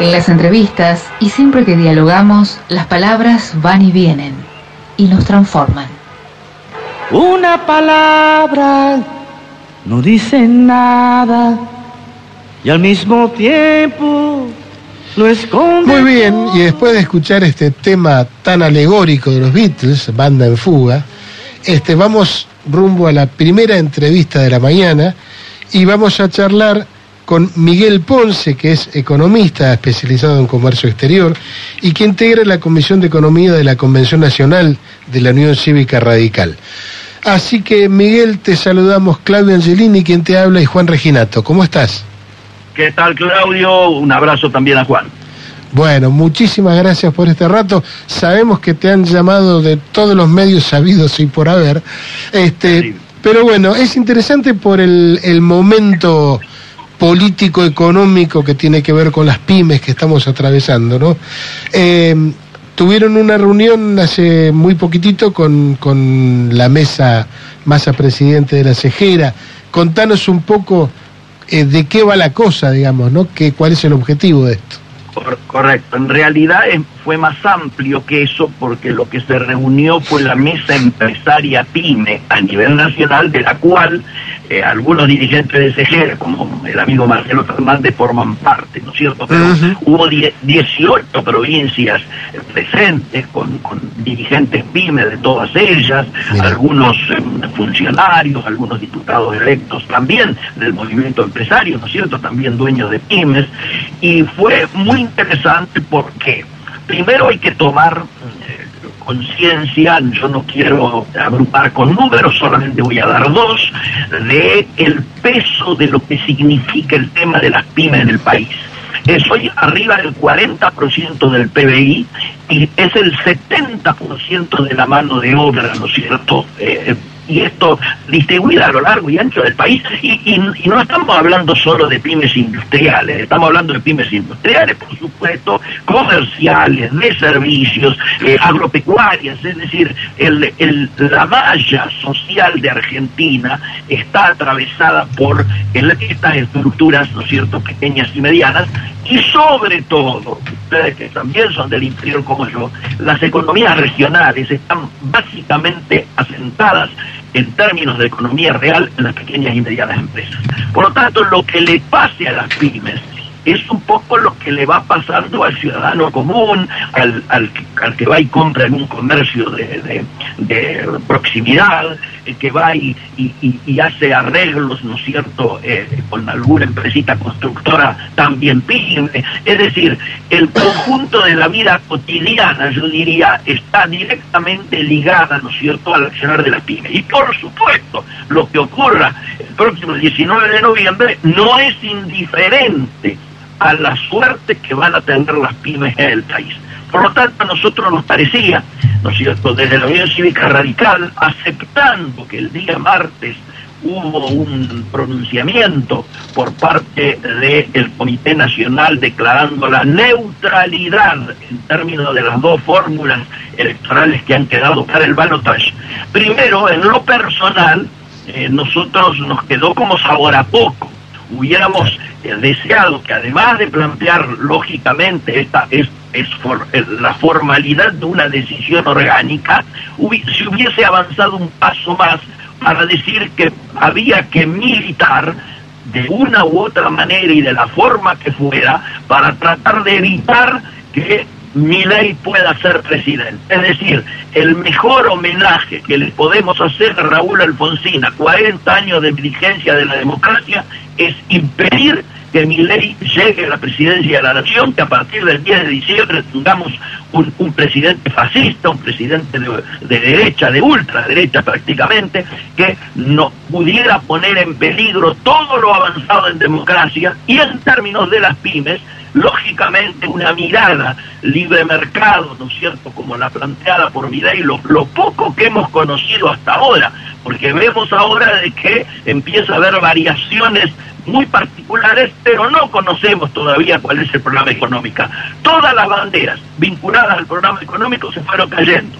En las entrevistas y siempre que dialogamos, las palabras van y vienen y nos transforman. Una palabra no dice nada y al mismo tiempo lo esconde. Muy bien, y después de escuchar este tema tan alegórico de los Beatles, banda en fuga, este, vamos rumbo a la primera entrevista de la mañana y vamos a charlar con Miguel Ponce, que es economista especializado en comercio exterior y que integra la Comisión de Economía de la Convención Nacional de la Unión Cívica Radical. Así que Miguel, te saludamos Claudio Angelini, quien te habla, y Juan Reginato. ¿Cómo estás? ¿Qué tal Claudio? Un abrazo también a Juan. Bueno, muchísimas gracias por este rato. Sabemos que te han llamado de todos los medios sabidos y por haber. Este, pero bueno, es interesante por el, el momento político económico que tiene que ver con las pymes que estamos atravesando, ¿no? Eh, tuvieron una reunión hace muy poquitito con, con la mesa masa presidente de la Cejera. Contanos un poco eh, de qué va la cosa, digamos, ¿no? ¿Qué, ¿Cuál es el objetivo de esto? Correcto, en realidad fue más amplio que eso porque lo que se reunió fue la mesa empresaria PYME a nivel nacional, de la cual eh, algunos dirigentes de CEGER, como el amigo Marcelo Fernández, forman parte, ¿no es cierto? Pero hubo 18 provincias presentes con, dirigentes PYME de todas ellas, algunos em, funcionarios, algunos diputados electos también del movimiento empresario, ¿no es cierto? También dueños de pymes, y fue muy interesante porque primero hay que tomar eh, conciencia, yo no quiero agrupar con números, solamente voy a dar dos, de el peso de lo que significa el tema de las pymes en el país. Es hoy arriba del 40% del PBI y es el 70% de la mano de obra, ¿no es cierto? Eh, y esto distribuida a lo largo y ancho del país. Y, no estamos hablando solo de pymes industriales, estamos hablando de pymes industriales, por supuesto, comerciales, de servicios, eh, agropecuarias, es decir, el, la malla social de Argentina está atravesada por estas estructuras, ¿no cierto?, pequeñas y medianas, y sobre todo, ustedes que también son del interior como yo, las economías regionales están básicamente asentadas en términos de economía real en las pequeñas y medianas empresas. Por lo tanto, lo que le pase a las pymes es un poco lo que le va pasando al ciudadano común, al, al, que va y compra en un comercio de, proximidad, el que va y, y, hace arreglos, ¿no es cierto?, eh, con alguna empresita constructora también pyme. Es decir, el conjunto de la vida cotidiana, yo diría, está directamente ligada, ¿no es cierto?, al accionar de la pyme. Y por supuesto, lo que ocurra el próximo 19 de noviembre no es indiferente a la suerte que van a tener las pymes en el país. Por lo tanto, a nosotros nos parecía, ¿no es cierto?, desde la Unión Cívica Radical, aceptando que el día martes hubo un pronunciamiento por parte del Comité Nacional declarando la neutralidad en términos de las dos fórmulas electorales que han quedado para el balotaje. Primero, en lo personal, eh, nosotros nos quedó como sabor a poco hubiéramos eh, deseado que además de plantear lógicamente esta es, es la formalidad de una decisión orgánica, se hubiese avanzado un paso más para decir que había que militar de una u otra manera y de la forma que fuera para tratar de evitar que mi ley pueda ser presidente. Es decir, el mejor homenaje que le podemos hacer a Raúl Alfonsín a 40 años de vigencia de la democracia es impedir que mi ley llegue a la presidencia de la nación, que a partir del 10 de diciembre tengamos un, presidente fascista, un presidente de, de, derecha, de ultraderecha prácticamente, que no pudiera poner en peligro todo lo avanzado en democracia y en términos de las pymes, lógicamente una mirada libre mercado, ¿no es cierto?, como la planteada por Vidal, lo, lo poco que hemos conocido hasta ahora, porque vemos ahora de que empieza a haber variaciones muy particulares, pero no conocemos todavía cuál es el programa económico. Todas las banderas vinculadas al programa económico se fueron cayendo.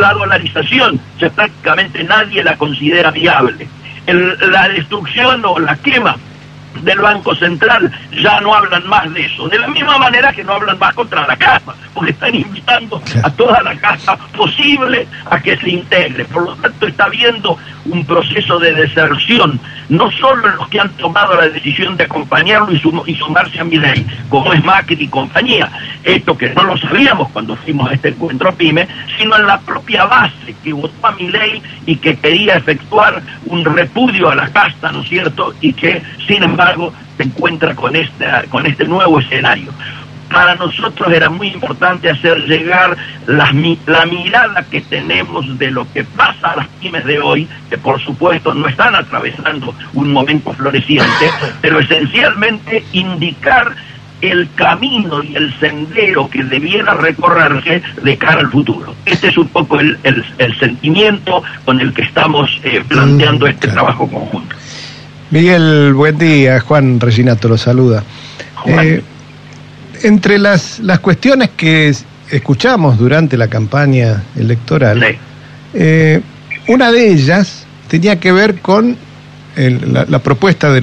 La dolarización, ya prácticamente nadie la considera viable. la destrucción o la quema del Banco Central ya no hablan más de eso. De la misma manera que no hablan más contra la casa, porque están invitando a toda la casa posible a que se integre. Por lo tanto, está habiendo un proceso de deserción, no solo en los que han tomado la decisión de acompañarlo y, sumarse a mi ley, como es Macri y compañía, esto que no lo sabíamos cuando fuimos a este encuentro PYME, sino en la propia base que votó a mi ley y que quería efectuar un repudio a la casta, ¿no es cierto? Y que, sin embargo, se encuentra con, esta, con este nuevo escenario para nosotros era muy importante hacer llegar la, la, mirada que tenemos de lo que pasa a las pymes de hoy, que por supuesto no están atravesando un momento floreciente, pero esencialmente indicar el camino y el sendero que debiera recorrerse de cara al futuro. Este es un poco el, el, sentimiento con el que estamos eh, planteando este trabajo conjunto. Miguel, buen día. Juan Reginato lo saluda. Eh, entre las, las cuestiones que escuchamos durante la campaña electoral, eh, una de ellas tenía que ver con la, propuesta de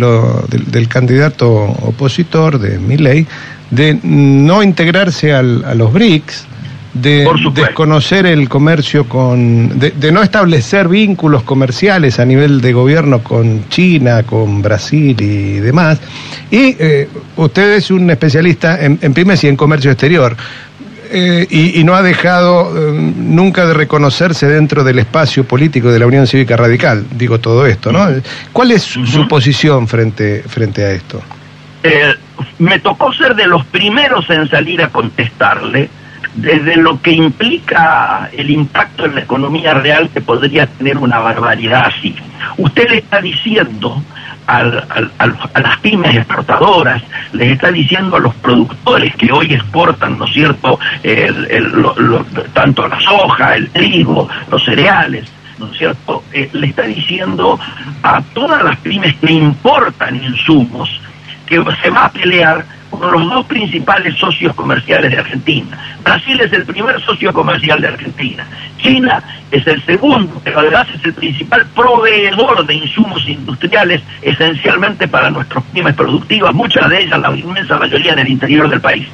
del, candidato opositor de Milley de no integrarse al, a los BRICS, de desconocer el comercio con, de, no establecer vínculos comerciales a nivel de gobierno con China, con Brasil y demás. Y eh, usted es un especialista en, pymes y en comercio exterior. Eh, y, no ha dejado eh, nunca de reconocerse dentro del espacio político de la Unión Cívica Radical, digo todo esto, ¿no? ¿Cuál es su, posición frente, frente a esto? me tocó ser de los primeros en salir a contestarle, desde lo que implica el impacto en la economía real que podría tener una barbaridad así. Usted le está diciendo a las pymes exportadoras, les está diciendo a los productores que hoy exportan, ¿no es cierto?, tanto la soja, el trigo, los cereales, ¿no es cierto?, eh, le está diciendo a todas las pymes que importan insumos que se va a pelear con los dos principales socios comerciales de Argentina. Brasil es el primer socio comercial de Argentina. China es el segundo, pero además es el principal proveedor de insumos industriales esencialmente para nuestros pymes productivas, muchas de ellas, la inmensa mayoría en el interior del país.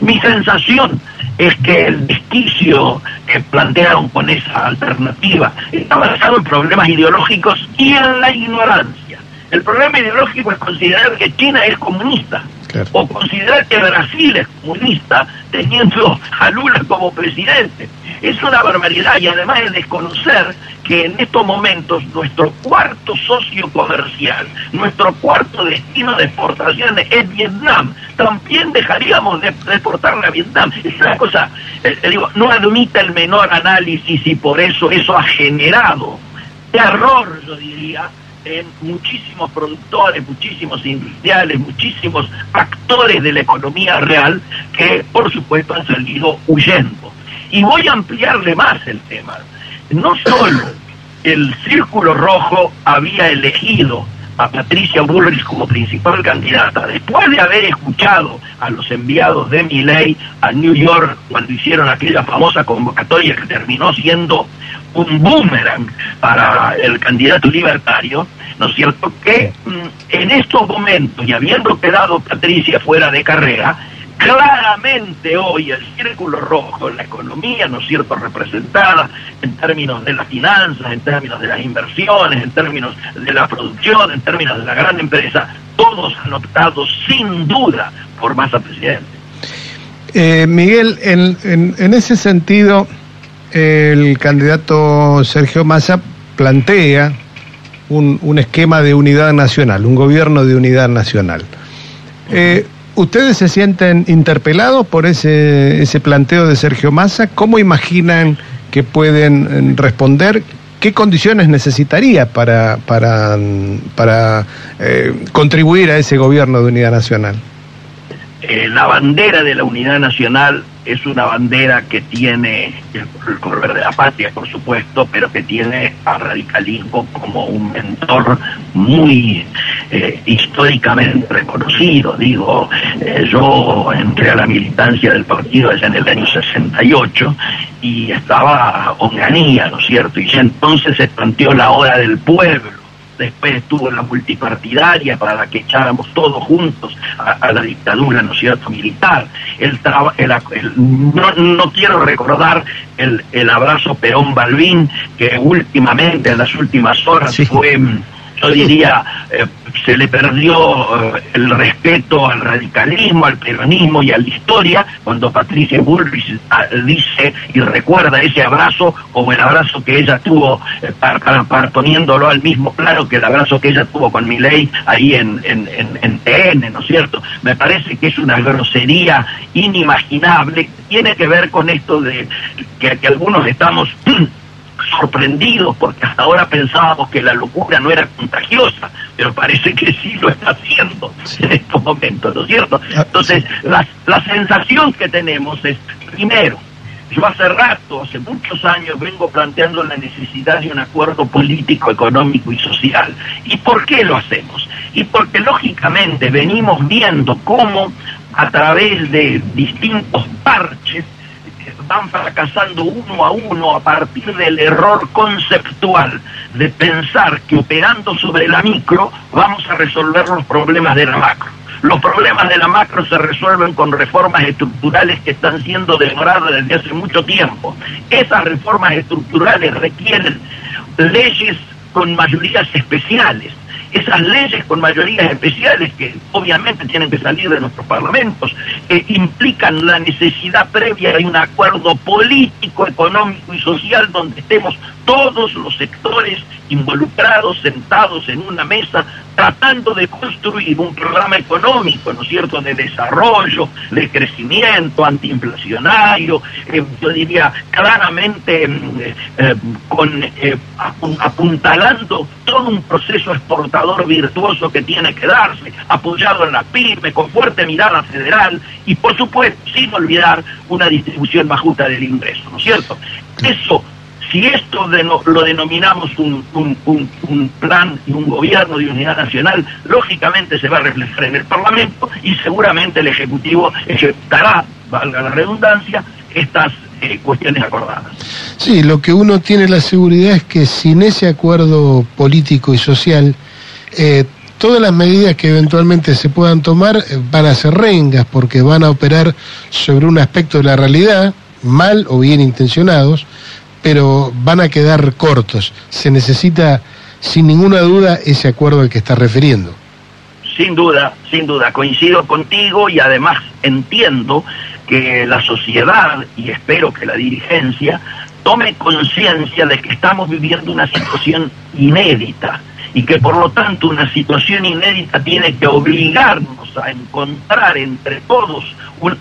Mi sensación es que el desquicio que plantearon con esa alternativa está basado en problemas ideológicos y en la ignorancia. El problema ideológico es considerar que China es comunista o considerar que Brasil es comunista teniendo a Lula como presidente. Es una barbaridad y además es desconocer que en estos momentos nuestro cuarto socio comercial, nuestro cuarto destino de exportaciones es Vietnam. También dejaríamos de, exportarle a Vietnam. Es una cosa, eh, digo, no admite el menor análisis y por eso eso ha generado terror, yo diría, en muchísimos productores, muchísimos industriales, muchísimos actores de la economía real que por supuesto han salido huyendo. Y voy a ampliarle más el tema. No solo el Círculo Rojo había elegido a Patricia Bullrich como principal candidata, después de haber escuchado a los enviados de Milley a New York cuando hicieron aquella famosa convocatoria que terminó siendo un boomerang para el candidato libertario, ¿no es cierto? Que mm, en estos momentos, y habiendo quedado Patricia fuera de carrera, claramente hoy el círculo rojo, la economía, ¿no es cierto?, representada en términos de las finanzas, en términos de las inversiones, en términos de la producción, en términos de la gran empresa, todos han optado sin duda por Massa presidente. Eh, Miguel, en, en ese sentido, el candidato Sergio Massa plantea un, esquema de unidad nacional, un gobierno de unidad nacional. Eh, ¿Ustedes se sienten interpelados por ese, ese planteo de Sergio Massa? ¿Cómo imaginan que pueden responder? ¿Qué condiciones necesitaría para, para, para eh, contribuir a ese gobierno de unidad nacional? Eh, la bandera de la unidad nacional es una bandera que tiene el color de la patria, por supuesto, pero que tiene al radicalismo como un mentor muy eh, históricamente reconocido. Digo, eh, yo entré a la militancia del partido allá en el año 68 y estaba Onganía, ¿no es cierto? Y entonces se planteó la hora del pueblo después estuvo en la multipartidaria para que echáramos todos juntos a, la dictadura, ¿no es cierto?, militar. El, no, quiero recordar el, el abrazo Perón-Balbín, que últimamente, en las últimas horas, fue yo diría, eh, se le perdió eh, el respeto al radicalismo, al peronismo y a la historia, cuando Patricia Bullrich ah, dice y recuerda ese abrazo como el abrazo que ella tuvo, eh, para, poniéndolo al mismo plano que el abrazo que ella tuvo con Milei ahí en, en, en, TN, ¿no es cierto? Me parece que es una grosería inimaginable, tiene que ver con esto de que, que algunos estamos sorprendidos porque hasta ahora pensábamos que la locura no era contagiosa, pero parece que sí lo está haciendo en estos momentos, ¿no es cierto? Ah, Entonces, la, la sensación que tenemos es, primero, yo hace rato, hace muchos años, vengo planteando la necesidad de un acuerdo político, económico y social. ¿Y por qué lo hacemos? Y porque lógicamente venimos viendo cómo a través de distintos parches van fracasando uno a uno a partir del error conceptual de pensar que operando sobre la micro vamos a resolver los problemas de la macro. Los problemas de la macro se resuelven con reformas estructurales que están siendo demoradas desde hace mucho tiempo. Esas reformas estructurales requieren leyes con mayorías especiales esas leyes con mayorías especiales que obviamente tienen que salir de nuestros parlamentos, implican la necesidad previa de un acuerdo político, económico y social donde estemos todos los sectores involucrados, sentados en una mesa, tratando de construir un programa económico, ¿no es cierto?, de desarrollo, de crecimiento antiinflacionario, eh, yo diría claramente mm, eh, con, eh, apuntalando todo un proceso exportador virtuoso que tiene que darse, apoyado en la PYME, con fuerte mirada federal y, por supuesto, sin olvidar una distribución más justa del ingreso, ¿no es cierto? Eso si esto lo denominamos un, plan y un gobierno de unidad nacional, lógicamente se va a reflejar en el Parlamento y seguramente el Ejecutivo ejecutará, valga la redundancia, estas eh, cuestiones acordadas. Sí, lo que uno tiene la seguridad es que sin ese acuerdo político y social, eh, todas las medidas que eventualmente se puedan tomar eh, van a ser rengas porque van a operar sobre un aspecto de la realidad, mal o bien intencionados, pero van a quedar cortos. Se necesita, sin ninguna duda, ese acuerdo al que está refiriendo. Sin duda, sin duda, coincido contigo y además entiendo que la sociedad, y espero que la dirigencia, tome conciencia de que estamos viviendo una situación inédita y que por lo tanto una situación inédita tiene que obligarnos a encontrar entre todos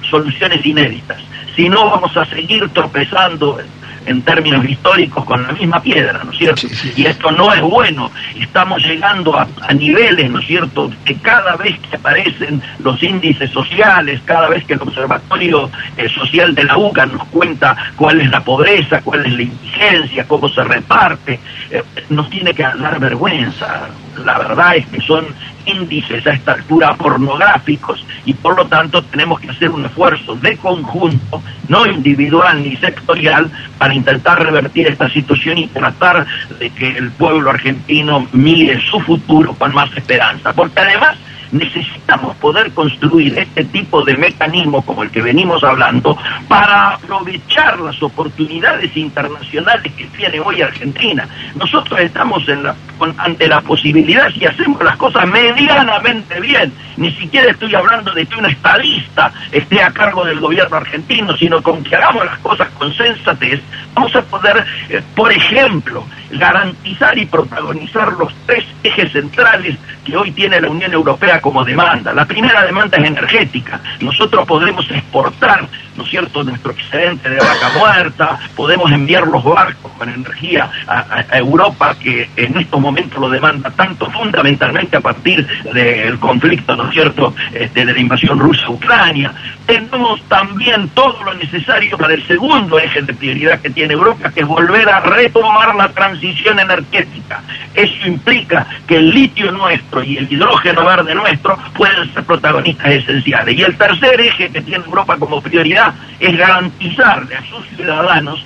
soluciones inéditas. Si no, vamos a seguir tropezando en términos históricos con la misma piedra, ¿no es cierto? Y esto no es bueno. Estamos llegando a, niveles, ¿no es cierto?, que cada vez que aparecen los índices sociales, cada vez que el Observatorio eh, Social de la UCA nos cuenta cuál es la pobreza, cuál es la indigencia, cómo se reparte, eh, nos tiene que dar vergüenza. La verdad es que son índices a esta altura pornográficos y por lo tanto tenemos que hacer un esfuerzo de conjunto, no individual ni sectorial, para intentar revertir esta situación y tratar de que el pueblo argentino mire su futuro con más esperanza. Porque además necesitamos poder construir este tipo de mecanismo como el que venimos hablando para aprovechar las oportunidades internacionales que tiene hoy Argentina. Nosotros estamos en la, ante la posibilidad, si hacemos las cosas medianamente bien, ni siquiera estoy hablando de que un estadista esté a cargo del gobierno argentino, sino con que hagamos las cosas con sensatez, vamos a poder, eh, por ejemplo, garantizar y protagonizar los tres ejes centrales que hoy tiene la Unión Europea como demanda. La primera demanda es energética. Nosotros podemos exportar, ¿no es cierto?, nuestro excedente de vaca muerta, podemos enviar los barcos con energía a, Europa, que en estos momentos lo demanda tanto, fundamentalmente a partir del conflicto, ¿no es cierto?, este, de la invasión rusa a Ucrania. Tenemos también todo lo necesario para el segundo eje de prioridad que tiene Europa, que es volver a retomar la transición energética. Eso implica que el litio nuestro y el hidrógeno verde nuestro pueden ser protagonistas esenciales. Y el tercer eje que tiene Europa como prioridad es garantizarle a sus ciudadanos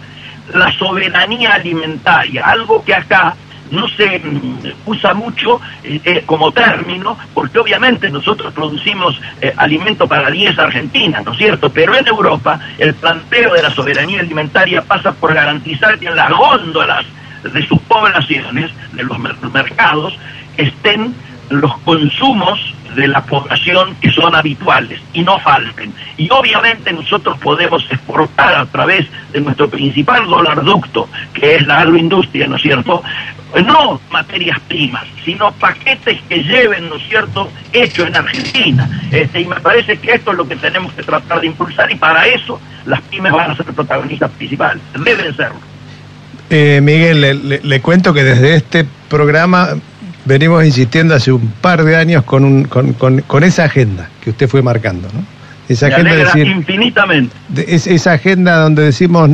la soberanía alimentaria, algo que acá no se mm, usa mucho eh, eh, como término, porque obviamente nosotros producimos eh, alimento para 10 argentinas, ¿no es cierto? Pero en Europa el planteo de la soberanía alimentaria pasa por garantizar que en las góndolas de sus poblaciones, de los mercados, estén los consumos de la población que son habituales y no falten. Y obviamente nosotros podemos exportar a través de nuestro principal dólar ducto, que es la agroindustria, ¿no es cierto? No materias primas, sino paquetes que lleven, ¿no es cierto?, hecho en Argentina. Este, y me parece que esto es lo que tenemos que tratar de impulsar y para eso las pymes van a ser protagonistas principales, deben serlo. Eh, Miguel, le, le cuento que desde este programa venimos insistiendo hace un par de años con, un, con, con, esa agenda que usted fue marcando, ¿no? Esa agenda decir, infinitamente. Es, esa agenda donde decimos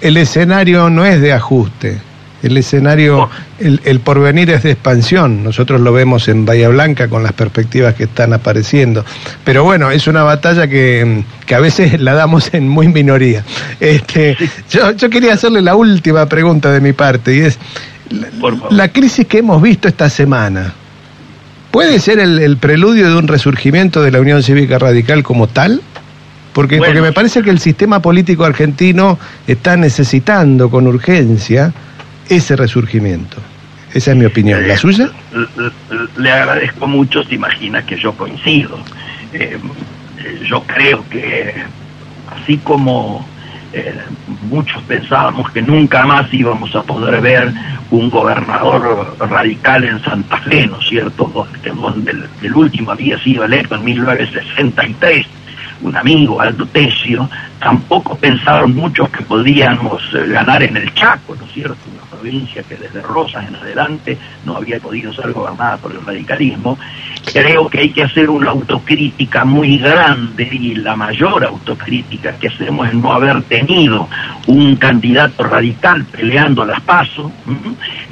el escenario no es de ajuste, el escenario, el, el, porvenir es de expansión. Nosotros lo vemos en Bahía Blanca con las perspectivas que están apareciendo. Pero bueno, es una batalla que, que a veces la damos en muy minoría. Este, yo, yo quería hacerle la última pregunta de mi parte y es, la, crisis que hemos visto esta semana, ¿puede ser el, preludio de un resurgimiento de la Unión Cívica Radical como tal? Porque, porque me parece que el sistema político argentino está necesitando con urgencia ese resurgimiento. Esa es mi opinión. ¿La suya? Le, agradezco mucho, se imagina que yo coincido. Eh, yo creo que así como eh, muchos pensábamos que nunca más íbamos a poder ver un gobernador radical en Santa Fe, ¿no es cierto?, donde el, último había sido electo en 1963, un amigo, Aldo Tesio, tampoco pensaron muchos que podíamos eh, ganar en el Chaco, ¿no es cierto?, provincia que desde Rosas en adelante no había podido ser gobernada por el radicalismo, creo que hay que hacer una autocrítica muy grande y la mayor autocrítica que hacemos es no haber tenido un candidato radical peleando las pasos,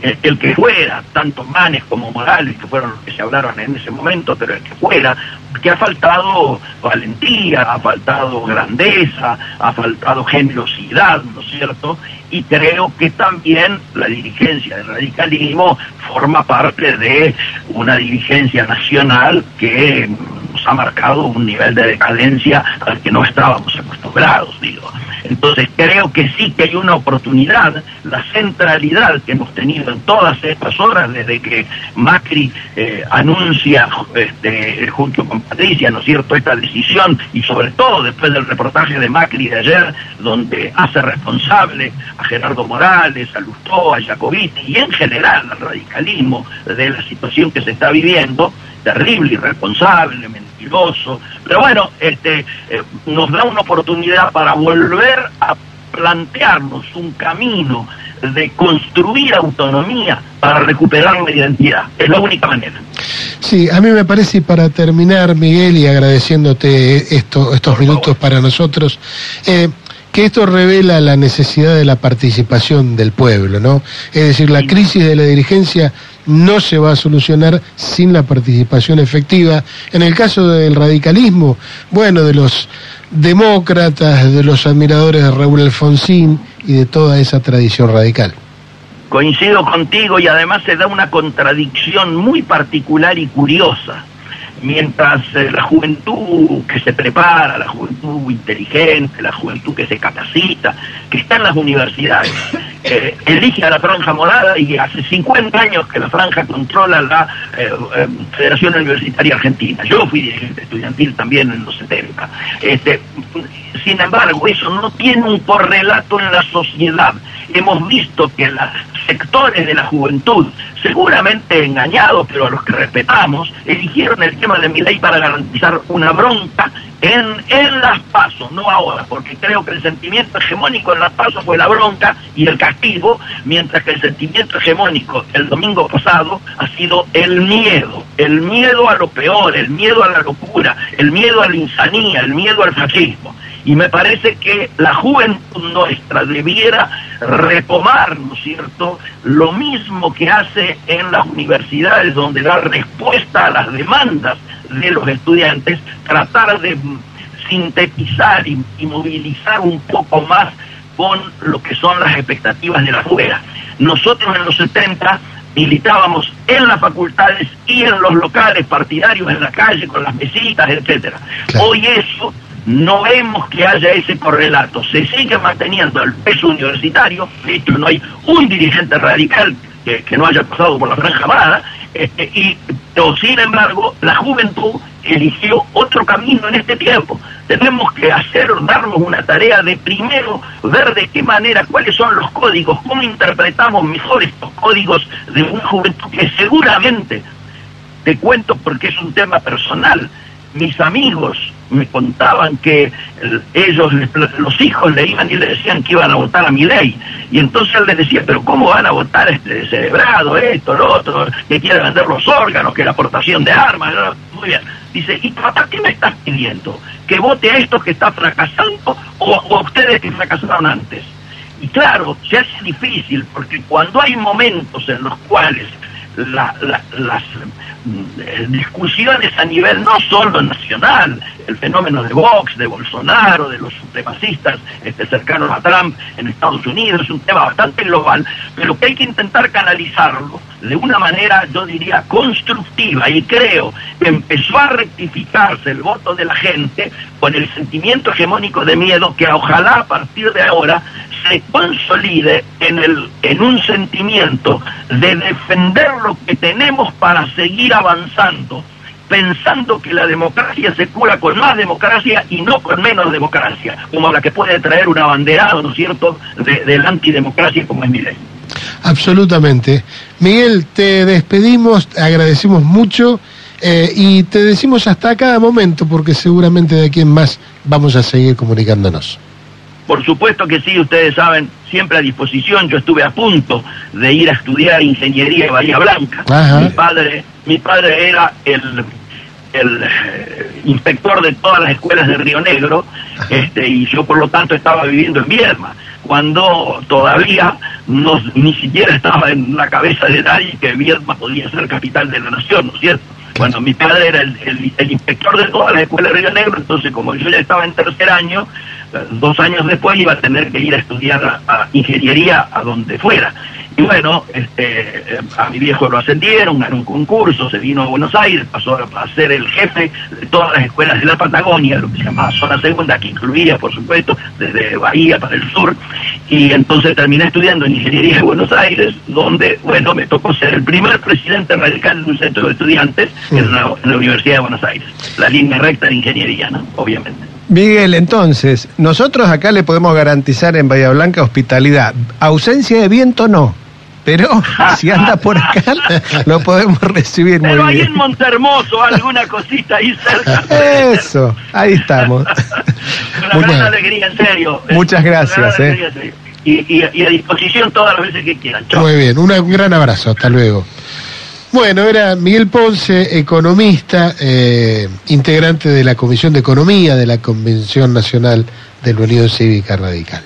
el, que fuera, tanto Manes como Morales, que fueron los que se hablaron en ese momento, pero el que fuera, que ha faltado valentía, ha faltado grandeza, ha faltado generosidad, ¿no es cierto? y creo que también la dirigencia del radicalismo forma parte de una dirigencia nacional que nos ha marcado un nivel de decadencia al que no estábamos acostumbrados, digo. Entonces creo que sí que hay una oportunidad, la centralidad que hemos tenido en todas estas horas desde que Macri eh, anuncia este, junto con Patricia, ¿no es cierto?, esta decisión y sobre todo después del reportaje de Macri de ayer, donde hace responsable a Gerardo Morales, a Lustó, a Jacobiti y en general al radicalismo de la situación que se está viviendo, terrible, irresponsable, mentiroso, pero bueno, este, eh, nos da una oportunidad para volver a plantearnos un camino de construir autonomía para recuperar la identidad. Es la única manera. Sí, a mí me parece, y para terminar, Miguel, y agradeciéndote esto, estos minutos para nosotros, eh, que esto revela la necesidad de la participación del pueblo, ¿no? Es decir, la crisis de la dirigencia no se va a solucionar sin la participación efectiva. En el caso del radicalismo, bueno, de los demócratas, de los admiradores de Raúl Alfonsín y de toda esa tradición radical. Coincido contigo y además se da una contradicción muy particular y curiosa mientras eh, la juventud que se prepara, la juventud inteligente, la juventud que se capacita, que está en las universidades, eh, elige a la franja morada y hace 50 años que la franja controla la eh, Federación Universitaria Argentina. Yo fui dirigente estudiantil también en los 70. Este, sin embargo, eso no tiene un correlato en la sociedad. Hemos visto que los sectores de la juventud, seguramente engañados, pero a los que respetamos, eligieron el tema de mi ley para garantizar una bronca en, en las pasos, no ahora, porque creo que el sentimiento hegemónico en las pasos fue la bronca y el castigo, mientras que el sentimiento hegemónico el domingo pasado ha sido el miedo, el miedo a lo peor, el miedo a la locura, el miedo a la insanía, el miedo al fascismo. Y me parece que la juventud nuestra debiera retomar, ¿no es cierto?, lo mismo que hace en las universidades, donde da respuesta a las demandas de los estudiantes, tratar de sintetizar y, movilizar un poco más con lo que son las expectativas de la fuera. Nosotros en los 70 militábamos en las facultades y en los locales partidarios en la calle con las mesitas, etcétera. Hoy eso no vemos que haya ese correlato, se sigue manteniendo el peso universitario, de hecho no hay un dirigente radical que, no haya pasado por la franja amada, este, y, sin embargo la juventud eligió otro camino en este tiempo. Tenemos que hacer, darnos una tarea de primero ver de qué manera, cuáles son los códigos, cómo interpretamos mejor estos códigos de una juventud que seguramente, te cuento porque es un tema personal, mis amigos me contaban que ellos, los hijos le iban y le decían que iban a votar a mi ley. Y entonces él les decía, pero ¿cómo van a votar este cerebrado, esto, lo otro, que quiere vender los órganos, que la aportación de armas? Muy bien. Dice, ¿y papá qué me estás pidiendo? ¿Que vote a estos que están fracasando o, a ustedes que fracasaron antes? Y claro, se hace difícil porque cuando hay momentos en los cuales las mm, discusiones a nivel no solo nacional, el fenómeno de Vox, de Bolsonaro, de los supremacistas este, cercanos a Trump en Estados Unidos, es un tema bastante global, pero que hay que intentar canalizarlo de una manera, yo diría, constructiva y creo que empezó a rectificarse el voto de la gente con el sentimiento hegemónico de miedo que ojalá a partir de ahora se consolide en, el, en un sentimiento de defender lo que tenemos para seguir avanzando, pensando que la democracia se cura con más democracia y no con menos democracia, como la que puede traer un abanderado, ¿no es cierto?, de, la antidemocracia como es mi. Absolutamente. Miguel, te despedimos, agradecemos mucho eh, y te decimos hasta cada momento, porque seguramente de aquí en más vamos a seguir comunicándonos. Por supuesto que sí, ustedes saben, siempre a disposición. Yo estuve a punto de ir a estudiar ingeniería en Bahía Blanca. Mi padre, mi padre era el, el eh, inspector de todas las escuelas de Río Negro, este, y yo por lo tanto estaba viviendo en Viedma, cuando todavía no, ni siquiera estaba en la cabeza de nadie que Viedma podía ser capital de la nación, ¿no es cierto? Bueno, mi padre era el, el inspector de todas las escuelas de Río Negro, entonces como yo ya estaba en tercer año, dos años después iba a tener que ir a estudiar a, ingeniería a donde fuera. Y bueno, este, a mi viejo lo ascendieron, ganó un concurso, se vino a Buenos Aires, pasó a ser el jefe de todas las escuelas de la Patagonia, lo que se llama zona segunda, que incluía, por supuesto, desde Bahía para el sur. Y entonces terminé estudiando en Ingeniería de Buenos Aires, donde, bueno, me tocó ser el primer presidente radical de un centro de estudiantes en, la, en la Universidad de Buenos Aires. La línea recta de ingeniería, ¿no? Obviamente. Miguel, entonces, nosotros acá le podemos garantizar en Bahía Blanca hospitalidad. Ausencia de viento no. Pero si anda por acá, lo podemos recibir muy bien. Pero ahí en Montermoso, alguna cosita ahí cerca. Eso, ahí estamos. Una gran alegría, en serio. Muchas gracias. Eh. Y, y, a disposición todas las veces que quieran. Muy bien, un gran abrazo, hasta luego. Bueno, era Miguel Ponce, economista, eh, integrante de la Comisión de Economía de la Convención Nacional de la Unión Cívica Radical.